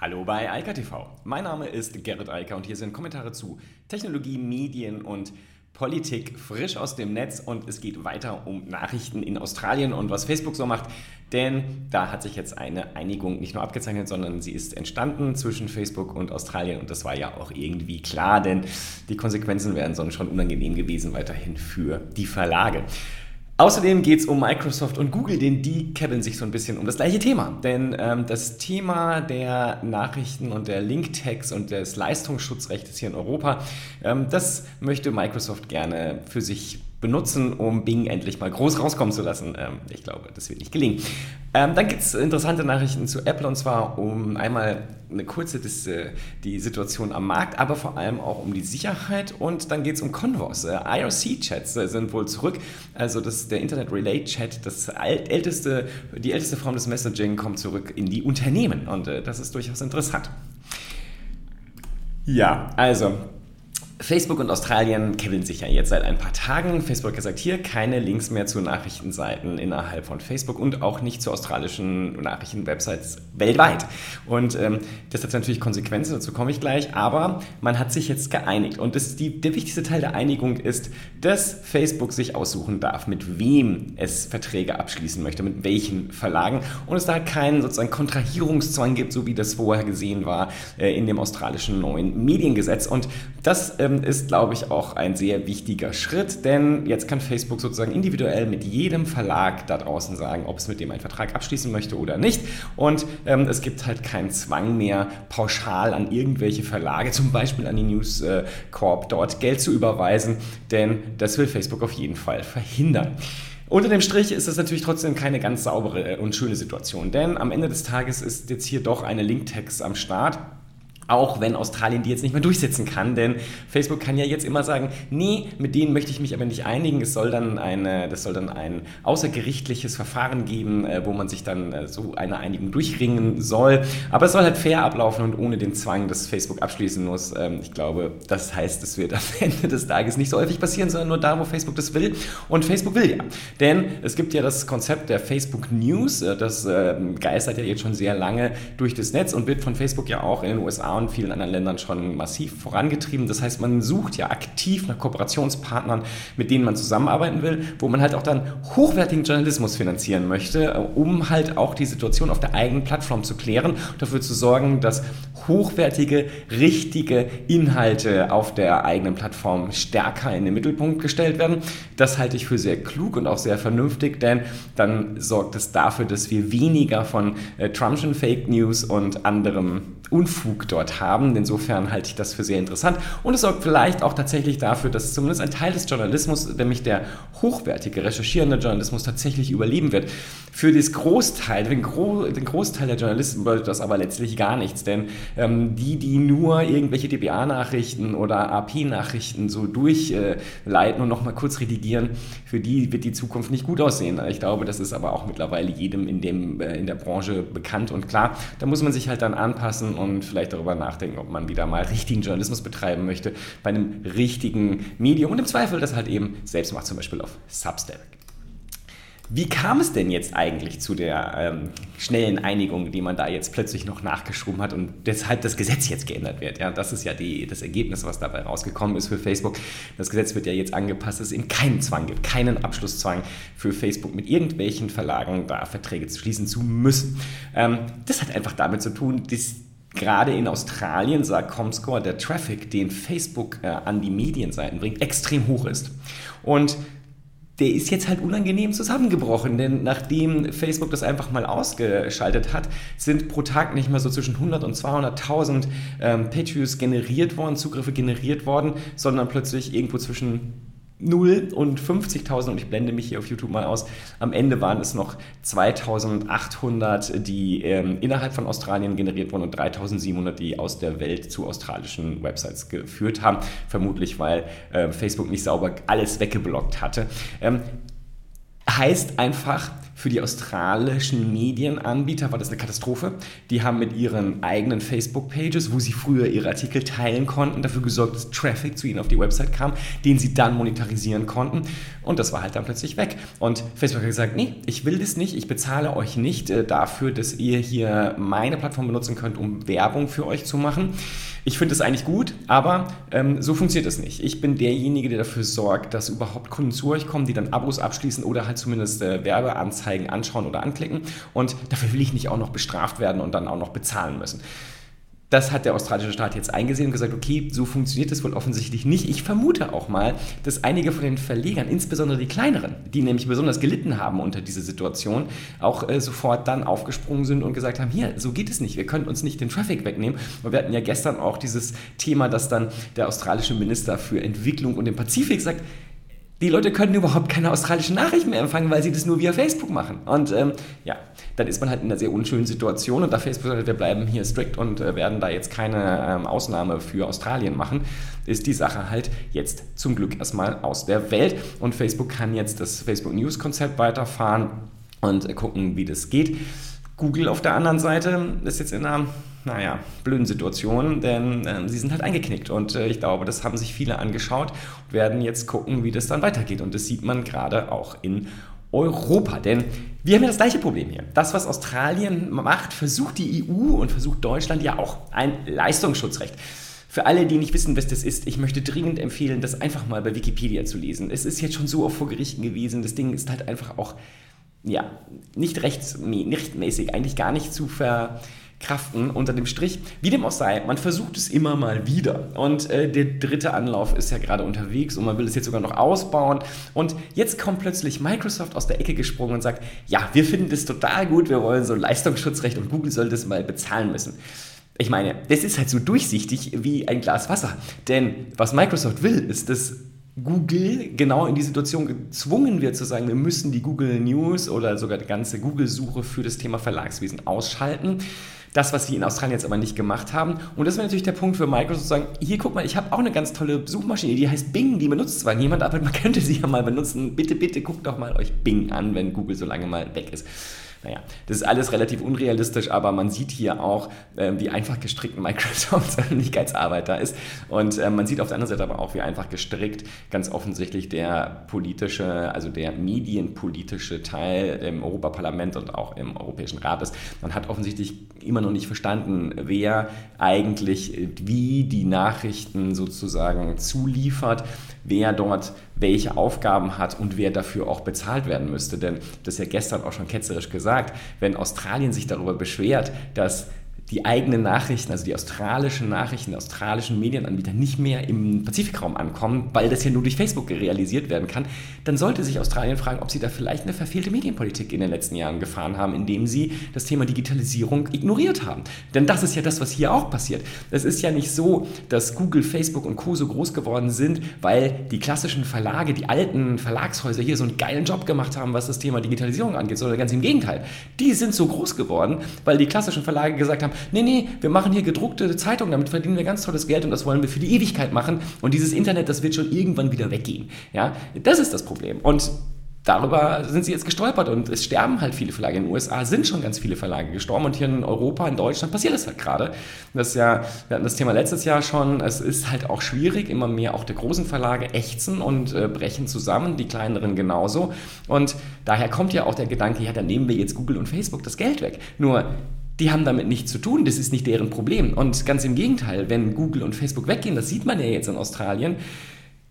Hallo bei Eika TV. Mein Name ist Gerrit Eiker und hier sind Kommentare zu Technologie, Medien und Politik frisch aus dem Netz und es geht weiter um Nachrichten in Australien und was Facebook so macht. Denn da hat sich jetzt eine Einigung nicht nur abgezeichnet, sondern sie ist entstanden zwischen Facebook und Australien und das war ja auch irgendwie klar, denn die Konsequenzen wären sonst schon unangenehm gewesen weiterhin für die Verlage. Außerdem geht es um Microsoft und Google, denn die kebbeln sich so ein bisschen um das gleiche Thema. Denn ähm, das Thema der Nachrichten und der Link-Tags und des Leistungsschutzrechts hier in Europa, ähm, das möchte Microsoft gerne für sich benutzen, um Bing endlich mal groß rauskommen zu lassen. Ähm, ich glaube, das wird nicht gelingen. Ähm, dann gibt es interessante Nachrichten zu Apple und zwar um einmal eine kurze Dis äh, die Situation am Markt, aber vor allem auch um die Sicherheit und dann geht es um Convos. Äh, IRC-Chats sind wohl zurück. Also das, der Internet Relay Chat, das älteste, die älteste Form des Messaging kommt zurück in die Unternehmen und äh, das ist durchaus interessant. Ja, also Facebook und Australien kennen sich ja jetzt seit ein paar Tagen. Facebook hat gesagt, hier keine Links mehr zu Nachrichtenseiten innerhalb von Facebook und auch nicht zu australischen Nachrichtenwebsites weltweit. Und ähm, das hat natürlich Konsequenzen, dazu komme ich gleich, aber man hat sich jetzt geeinigt. Und das, die, der wichtigste Teil der Einigung ist, dass Facebook sich aussuchen darf, mit wem es Verträge abschließen möchte, mit welchen Verlagen und es da keinen sozusagen Kontrahierungszwang gibt, so wie das vorher gesehen war äh, in dem australischen neuen Mediengesetz. Und das äh, ähm, ist, glaube ich, auch ein sehr wichtiger Schritt, denn jetzt kann Facebook sozusagen individuell mit jedem Verlag da draußen sagen, ob es mit dem einen Vertrag abschließen möchte oder nicht. Und ähm, es gibt halt keinen Zwang mehr, pauschal an irgendwelche Verlage, zum Beispiel an die News Corp, dort Geld zu überweisen, denn das will Facebook auf jeden Fall verhindern. Unter dem Strich ist das natürlich trotzdem keine ganz saubere und schöne Situation, denn am Ende des Tages ist jetzt hier doch eine Linktext am Start auch wenn Australien die jetzt nicht mehr durchsetzen kann, denn Facebook kann ja jetzt immer sagen, nee, mit denen möchte ich mich aber nicht einigen. Es soll dann eine, das soll dann ein außergerichtliches Verfahren geben, äh, wo man sich dann äh, so eine Einigung durchringen soll. Aber es soll halt fair ablaufen und ohne den Zwang, dass Facebook abschließen muss. Ähm, ich glaube, das heißt, es wird am Ende des Tages nicht so häufig passieren, sondern nur da, wo Facebook das will. Und Facebook will ja. Denn es gibt ja das Konzept der Facebook News, äh, das ähm, geistert ja jetzt schon sehr lange durch das Netz und wird von Facebook ja auch in den USA und vielen anderen Ländern schon massiv vorangetrieben. Das heißt, man sucht ja aktiv nach Kooperationspartnern, mit denen man zusammenarbeiten will, wo man halt auch dann hochwertigen Journalismus finanzieren möchte, äh, um halt auch die Situation auf der eigenen Plattform zu klären und dafür zu sorgen, dass hochwertige, richtige Inhalte auf der eigenen Plattform stärker in den Mittelpunkt gestellt werden. Das halte ich für sehr klug und auch sehr vernünftig, denn dann sorgt es dafür, dass wir weniger von äh, Trumpschen Fake News und anderem Unfug dort haben. Insofern halte ich das für sehr interessant. Und es sorgt vielleicht auch tatsächlich dafür, dass zumindest ein Teil des Journalismus, nämlich der hochwertige, recherchierende Journalismus, tatsächlich überleben wird. Für das Großteil, den, Gro den Großteil der Journalisten bedeutet das aber letztlich gar nichts, denn ähm, die, die nur irgendwelche DBA-Nachrichten oder AP-Nachrichten so durchleiten und nochmal kurz redigieren, für die wird die Zukunft nicht gut aussehen. Ich glaube, das ist aber auch mittlerweile jedem in, dem, äh, in der Branche bekannt und klar. Da muss man sich halt dann anpassen und vielleicht darüber nachdenken, ob man wieder mal richtigen Journalismus betreiben möchte bei einem richtigen Medium und im Zweifel das halt eben selbst macht, zum Beispiel auf Substack. Wie kam es denn jetzt eigentlich zu der ähm, schnellen Einigung, die man da jetzt plötzlich noch nachgeschoben hat und deshalb das Gesetz jetzt geändert wird? Ja, das ist ja die, das Ergebnis, was dabei rausgekommen ist für Facebook. Das Gesetz wird ja jetzt angepasst, dass es eben keinen Zwang gibt, keinen Abschlusszwang für Facebook mit irgendwelchen Verlagen da Verträge zu schließen zu müssen. Ähm, das hat einfach damit zu tun, dass gerade in Australien, sagt Comscore, der Traffic, den Facebook äh, an die Medienseiten bringt, extrem hoch ist. Und der ist jetzt halt unangenehm zusammengebrochen, denn nachdem Facebook das einfach mal ausgeschaltet hat, sind pro Tag nicht mehr so zwischen 100 und 200.000 ähm, Page-Views generiert worden, Zugriffe generiert worden, sondern plötzlich irgendwo zwischen 0 und 50.000 und ich blende mich hier auf YouTube mal aus. Am Ende waren es noch 2.800, die ähm, innerhalb von Australien generiert wurden und 3.700, die aus der Welt zu australischen Websites geführt haben. Vermutlich, weil äh, Facebook nicht sauber alles weggeblockt hatte. Ähm, heißt einfach, Für die australischen Medienanbieter war das eine Katastrophe. Die haben mit ihren eigenen Facebook-Pages, wo sie früher ihre Artikel teilen konnten, dafür gesorgt, dass Traffic zu ihnen auf die Website kam, den sie dann monetarisieren konnten. Und das war halt dann plötzlich weg. Und Facebook hat gesagt, nee, ich will das nicht, ich bezahle euch nicht äh, dafür, dass ihr hier meine Plattform benutzen könnt, um Werbung für euch zu machen. Ich finde es eigentlich gut, aber ähm, so funktioniert es nicht. Ich bin derjenige, der dafür sorgt, dass überhaupt Kunden zu euch kommen, die dann Abos abschließen oder halt zumindest äh, Werbeanzeigen anschauen oder anklicken. Und dafür will ich nicht auch noch bestraft werden und dann auch noch bezahlen müssen. Das hat der australische Staat jetzt eingesehen und gesagt, okay, so funktioniert das wohl offensichtlich nicht. Ich vermute auch mal, dass einige von den Verlegern, insbesondere die kleineren, die nämlich besonders gelitten haben unter dieser Situation, auch äh, sofort dann aufgesprungen sind und gesagt haben, hier, so geht es nicht, wir können uns nicht den Traffic wegnehmen. Und wir hatten ja gestern auch dieses Thema, dass dann der australische Minister für Entwicklung und den Pazifik sagt, die Leute können überhaupt keine australischen Nachrichten mehr empfangen, weil sie das nur via Facebook machen. Und ähm, ja, dann ist man halt in einer sehr unschönen Situation und da Facebook sagt, wir bleiben hier strikt und äh, werden da jetzt keine ähm, Ausnahme für Australien machen, ist die Sache halt jetzt zum Glück erstmal aus der Welt. Und Facebook kann jetzt das Facebook News Konzept weiterfahren und äh, gucken, wie das geht. Google auf der anderen Seite ist jetzt in einer, naja, blöden Situation, denn äh, sie sind halt eingeknickt und äh, ich glaube, das haben sich viele angeschaut und werden jetzt gucken, wie das dann weitergeht und das sieht man gerade auch in Europa, denn wir haben ja das gleiche Problem hier. Das, was Australien macht, versucht die EU und versucht Deutschland ja auch ein Leistungsschutzrecht. Für alle, die nicht wissen, was das ist, ich möchte dringend empfehlen, das einfach mal bei Wikipedia zu lesen. Es ist jetzt schon so oft vor Gerichten gewesen, das Ding ist halt einfach auch ja, nicht rechtmäßig, eigentlich gar nicht zu verkraften unter dem Strich. Wie dem auch sei, man versucht es immer mal wieder. Und äh, der dritte Anlauf ist ja gerade unterwegs und man will es jetzt sogar noch ausbauen. Und jetzt kommt plötzlich Microsoft aus der Ecke gesprungen und sagt, ja, wir finden das total gut, wir wollen so Leistungsschutzrecht und Google soll das mal bezahlen müssen. Ich meine, das ist halt so durchsichtig wie ein Glas Wasser. Denn was Microsoft will, ist, dass Google genau in die Situation gezwungen wird zu sagen, wir müssen die Google News oder sogar die ganze Google-Suche für das Thema Verlagswesen ausschalten. Das, was sie in Australien jetzt aber nicht gemacht haben. Und das wäre natürlich der Punkt für Microsoft zu sagen, hier guck mal, ich habe auch eine ganz tolle Suchmaschine, die heißt Bing, die benutzt zwar niemand, aber man könnte sie ja mal benutzen. Bitte, bitte guckt doch mal euch Bing an, wenn Google so lange mal weg ist. Naja, das ist alles relativ unrealistisch, aber man sieht hier auch, äh, wie einfach gestrickt Microsofts Öffentlichkeitsarbeit da ist. Und äh, man sieht auf der anderen Seite aber auch, wie einfach gestrickt ganz offensichtlich der politische, also der medienpolitische Teil im Europaparlament und auch im Europäischen Rat ist. Man hat offensichtlich immer noch nicht verstanden, wer eigentlich wie die Nachrichten sozusagen zuliefert, wer dort welche Aufgaben hat und wer dafür auch bezahlt werden müsste. Denn das ist ja gestern auch schon ketzerisch gesagt, wenn Australien sich darüber beschwert, dass die eigenen Nachrichten, also die australischen Nachrichten, die australischen Medienanbieter nicht mehr im Pazifikraum ankommen, weil das ja nur durch Facebook realisiert werden kann, dann sollte sich Australien fragen, ob sie da vielleicht eine verfehlte Medienpolitik in den letzten Jahren gefahren haben, indem sie das Thema Digitalisierung ignoriert haben. Denn das ist ja das, was hier auch passiert. Es ist ja nicht so, dass Google, Facebook und Co. so groß geworden sind, weil die klassischen Verlage, die alten Verlagshäuser hier so einen geilen Job gemacht haben, was das Thema Digitalisierung angeht, sondern ganz im Gegenteil. Die sind so groß geworden, weil die klassischen Verlage gesagt haben, nee, nee, wir machen hier gedruckte Zeitungen, damit verdienen wir ganz tolles Geld und das wollen wir für die Ewigkeit machen und dieses Internet, das wird schon irgendwann wieder weggehen. Ja, das ist das Problem. Und darüber sind sie jetzt gestolpert und es sterben halt viele Verlage. In den USA sind schon ganz viele Verlage gestorben und hier in Europa, in Deutschland passiert das halt gerade. Das ja, wir hatten das Thema letztes Jahr schon, es ist halt auch schwierig, immer mehr auch der großen Verlage ächzen und äh, brechen zusammen, die kleineren genauso. Und daher kommt ja auch der Gedanke, ja, dann nehmen wir jetzt Google und Facebook das Geld weg. Nur die haben damit nichts zu tun, das ist nicht deren Problem. Und ganz im Gegenteil, wenn Google und Facebook weggehen, das sieht man ja jetzt in Australien,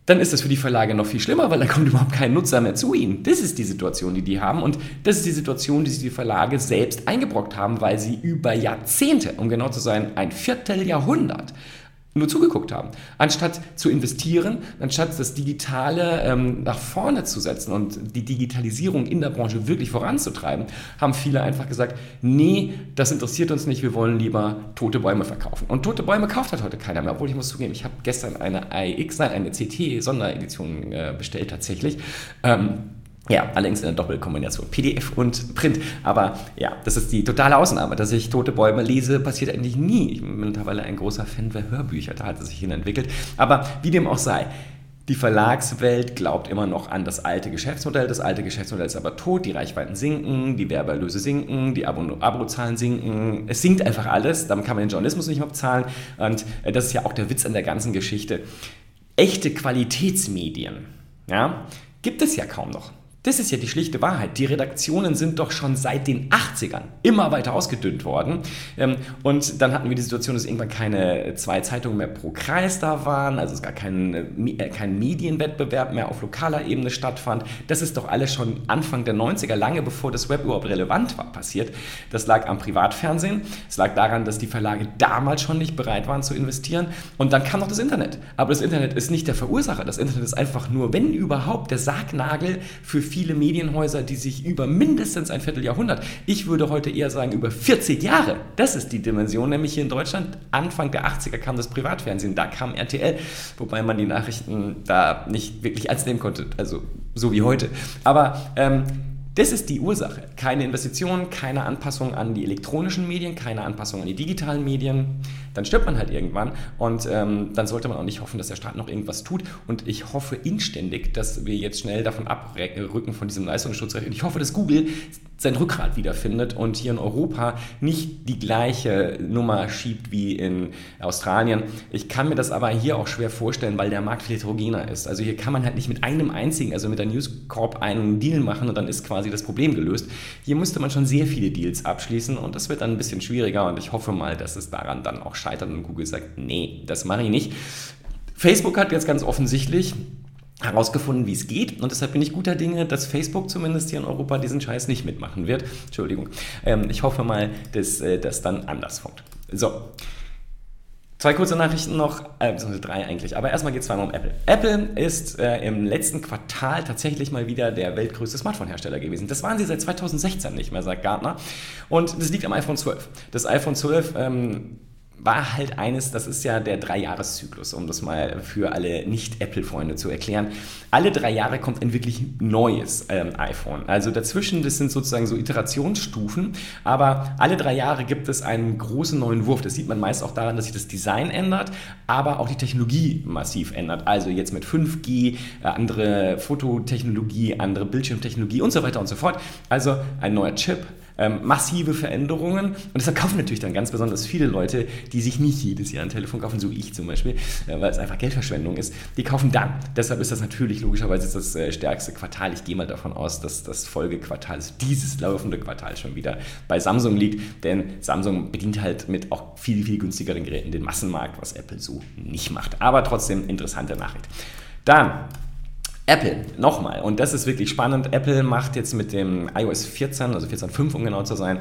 dann ist das für die Verlage noch viel schlimmer, weil da kommt überhaupt kein Nutzer mehr zu ihnen. Das ist die Situation, die die haben und das ist die Situation, die sich die Verlage selbst eingebrockt haben, weil sie über Jahrzehnte, um genau zu sein, ein Vierteljahrhundert nur zugeguckt haben. Anstatt zu investieren, anstatt das Digitale ähm, nach vorne zu setzen und die Digitalisierung in der Branche wirklich voranzutreiben, haben viele einfach gesagt, nee, das interessiert uns nicht, wir wollen lieber tote Bäume verkaufen. Und tote Bäume kauft halt heute keiner mehr, obwohl ich muss zugeben, ich habe gestern eine AIX, nein, eine CT-Sonderedition äh, bestellt tatsächlich. Ähm, ja, allerdings in der Doppelkombination PDF und Print. Aber ja, das ist die totale Ausnahme. Dass ich tote Bäume lese, passiert eigentlich nie. Ich bin mittlerweile ein großer Fan der Hörbücher, da hat es sich hin entwickelt. Aber wie dem auch sei, Die Verlagswelt glaubt immer noch an das alte Geschäftsmodell. Das alte Geschäftsmodell ist aber tot. Die Reichweiten sinken, die Werbeerlöse sinken, die Abozahlen sinken. Es sinkt einfach alles. Damit kann man den Journalismus nicht mehr bezahlen. Und äh, das ist ja auch der Witz an der ganzen Geschichte. Echte Qualitätsmedien ja, gibt es ja kaum noch. Das ist ja die schlichte Wahrheit. Die Redaktionen sind doch schon seit den 80ern immer weiter ausgedünnt worden. Ähm, und dann hatten wir die Situation, dass irgendwann keine zwei Zeitungen mehr pro Kreis da waren, also es gar kein, äh, kein Medienwettbewerb mehr auf lokaler Ebene stattfand. Das ist doch alles schon Anfang der 90er, lange bevor das Web überhaupt relevant war, passiert. Das lag am Privatfernsehen. Es lag daran, dass die Verlage damals schon nicht bereit waren zu investieren. Und dann kam noch das Internet. Aber das Internet ist nicht der Verursacher. Das Internet ist einfach nur, wenn überhaupt, der Sargnagel für viele viele Medienhäuser, die sich über mindestens ein Vierteljahrhundert, ich würde heute eher sagen über 40 Jahre, das ist die Dimension, nämlich hier in Deutschland, Anfang der 80er kam das Privatfernsehen, da kam RTL, wobei man die Nachrichten da nicht wirklich ernst nehmen konnte, also so wie heute. Aber ähm, das ist die Ursache. Keine Investitionen, keine Anpassung an die elektronischen Medien, keine Anpassung an die digitalen Medien. Dann stirbt man halt irgendwann und ähm, dann sollte man auch nicht hoffen, dass der Staat noch irgendwas tut. Und ich hoffe inständig, dass wir jetzt schnell davon abrücken von diesem Leistungsschutzrecht. Und ich hoffe, dass Google sein Rückgrat wiederfindet und hier in Europa nicht die gleiche Nummer schiebt wie in Australien. Ich kann mir das aber hier auch schwer vorstellen, weil der Markt viel heterogener ist. Also hier kann man halt nicht mit einem einzigen, also mit der News Corp einen Deal machen und dann ist quasi das Problem gelöst. Hier müsste man schon sehr viele Deals abschließen und das wird dann ein bisschen schwieriger und ich hoffe mal, dass es daran dann auch scheitert und Google sagt, nee, das mache ich nicht. Facebook hat jetzt ganz offensichtlich herausgefunden, wie es geht. Und deshalb bin ich guter Dinge, dass Facebook zumindest hier in Europa diesen Scheiß nicht mitmachen wird. Entschuldigung. Ähm, ich hoffe mal, dass äh, das dann anders kommt. So. Zwei kurze Nachrichten noch, äh, beziehungsweise drei eigentlich, aber erstmal geht es zweimal um Apple. Apple ist äh, im letzten Quartal tatsächlich mal wieder der weltgrößte Smartphone-Hersteller gewesen. Das waren sie seit 2016 nicht mehr, sagt Gartner. Und das liegt am iPhone 12. Das iPhone 12 ähm, war halt eines, das ist ja der Dreijahreszyklus, um das mal für alle Nicht-Apple-Freunde zu erklären. Alle drei Jahre kommt ein wirklich neues ähm, iPhone. Also dazwischen, das sind sozusagen so Iterationsstufen, aber alle drei Jahre gibt es einen großen neuen Wurf. Das sieht man meist auch daran, dass sich das Design ändert, aber auch die Technologie massiv ändert. Also jetzt mit 5G, äh, andere Fototechnologie, andere Bildschirmtechnologie und so weiter und so fort. Also ein neuer Chip ähm, massive Veränderungen. Und deshalb kaufen natürlich dann ganz besonders viele Leute, die sich nicht jedes Jahr ein Telefon kaufen, so ich zum Beispiel, äh, weil es einfach Geldverschwendung ist. Die kaufen dann. Deshalb ist das natürlich logischerweise das äh, stärkste Quartal. Ich gehe mal davon aus, dass das Folgequartal, also dieses laufende Quartal schon wieder bei Samsung liegt, denn Samsung bedient halt mit auch viel, viel günstigeren Geräten den Massenmarkt, was Apple so nicht macht. Aber trotzdem interessante Nachricht. Dann Apple, nochmal, und das ist wirklich spannend, Apple macht jetzt mit dem iOS 14, also 14.5 um genau zu sein,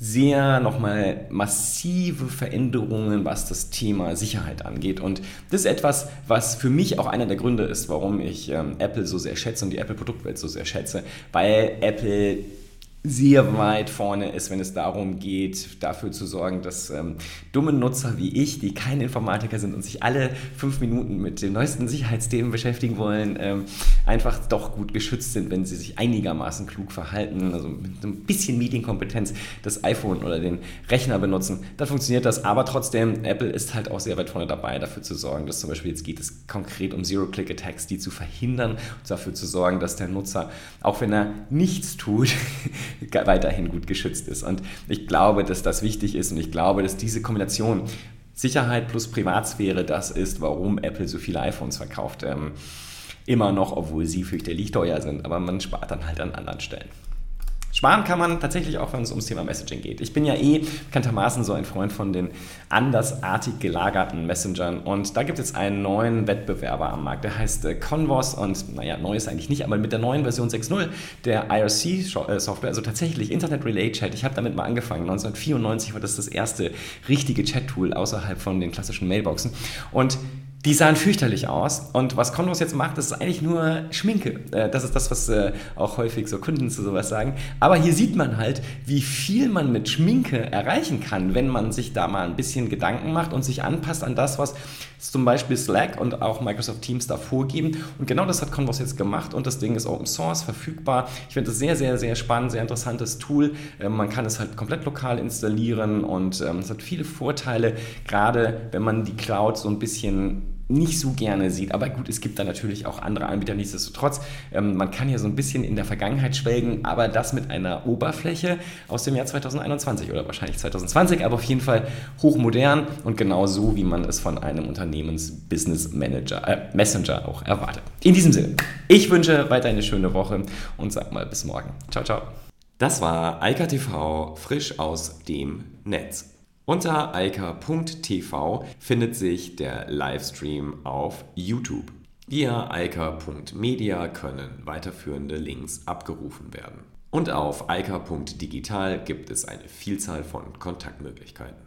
sehr nochmal massive Veränderungen, was das Thema Sicherheit angeht. Und das ist etwas, was für mich auch einer der Gründe ist, warum ich ähm, Apple so sehr schätze und die Apple-Produktwelt so sehr schätze, weil Apple sehr weit vorne ist, wenn es darum geht, dafür zu sorgen, dass ähm, dumme Nutzer wie ich, die keine Informatiker sind und sich alle fünf Minuten mit den neuesten Sicherheitsthemen beschäftigen wollen, ähm, einfach doch gut geschützt sind, wenn sie sich einigermaßen klug verhalten, also mit ein bisschen Medienkompetenz das iPhone oder den Rechner benutzen, dann funktioniert das. Aber trotzdem, Apple ist halt auch sehr weit vorne dabei, dafür zu sorgen, dass zum Beispiel jetzt geht es konkret um Zero-Click-Attacks, die zu verhindern und dafür zu sorgen, dass der Nutzer, auch wenn er nichts tut, weiterhin gut geschützt ist. Und ich glaube, dass das wichtig ist und ich glaube, dass diese Kombination Sicherheit plus Privatsphäre das ist, warum Apple so viele iPhones verkauft. Ähm, immer noch, obwohl sie fürchterlich teuer sind, aber man spart dann halt an anderen Stellen. Sparen kann man tatsächlich auch, wenn es ums Thema Messaging geht. Ich bin ja eh bekanntermaßen so ein Freund von den andersartig gelagerten Messengern. Und da gibt es einen neuen Wettbewerber am Markt, der heißt äh, Convos und naja, neu ist eigentlich nicht, aber mit der neuen Version 6.0 der IRC-Software, also tatsächlich Internet Relay Chat, ich habe damit mal angefangen, 1994 war das das erste richtige Chat-Tool außerhalb von den klassischen Mailboxen. Und die sahen fürchterlich aus. Und was Condos jetzt macht, das ist eigentlich nur Schminke. Äh, das ist das, was äh, auch häufig so Kunden zu sowas sagen. Aber hier sieht man halt, wie viel man mit Schminke erreichen kann, wenn man sich da mal ein bisschen Gedanken macht und sich anpasst an das, was zum Beispiel Slack und auch Microsoft Teams da vorgeben. Und genau das hat Convos jetzt gemacht und das Ding ist Open Source, verfügbar. Ich finde das sehr, sehr, sehr spannend, sehr interessantes Tool. Ähm, man kann es halt komplett lokal installieren und ähm, es hat viele Vorteile, gerade wenn man die Cloud so ein bisschen nicht so gerne sieht. Aber gut, es gibt da natürlich auch andere Anbieter. Nichtsdestotrotz, ähm, man kann hier so ein bisschen in der Vergangenheit schwelgen, aber das mit einer Oberfläche aus dem Jahr 2021 oder wahrscheinlich 2020, aber auf jeden Fall hochmodern und genau so, wie man es von einem Unternehmens-Business Manager, äh, Messenger auch erwartet. In diesem Sinne, ich wünsche weiter eine schöne Woche und sag mal bis morgen. Ciao, ciao. Das war Eika TV frisch aus dem Netz. Unter eika.tv findet sich der Livestream auf YouTube. Via eika.media können weiterführende Links abgerufen werden. Und auf eika.digital gibt es eine Vielzahl von Kontaktmöglichkeiten.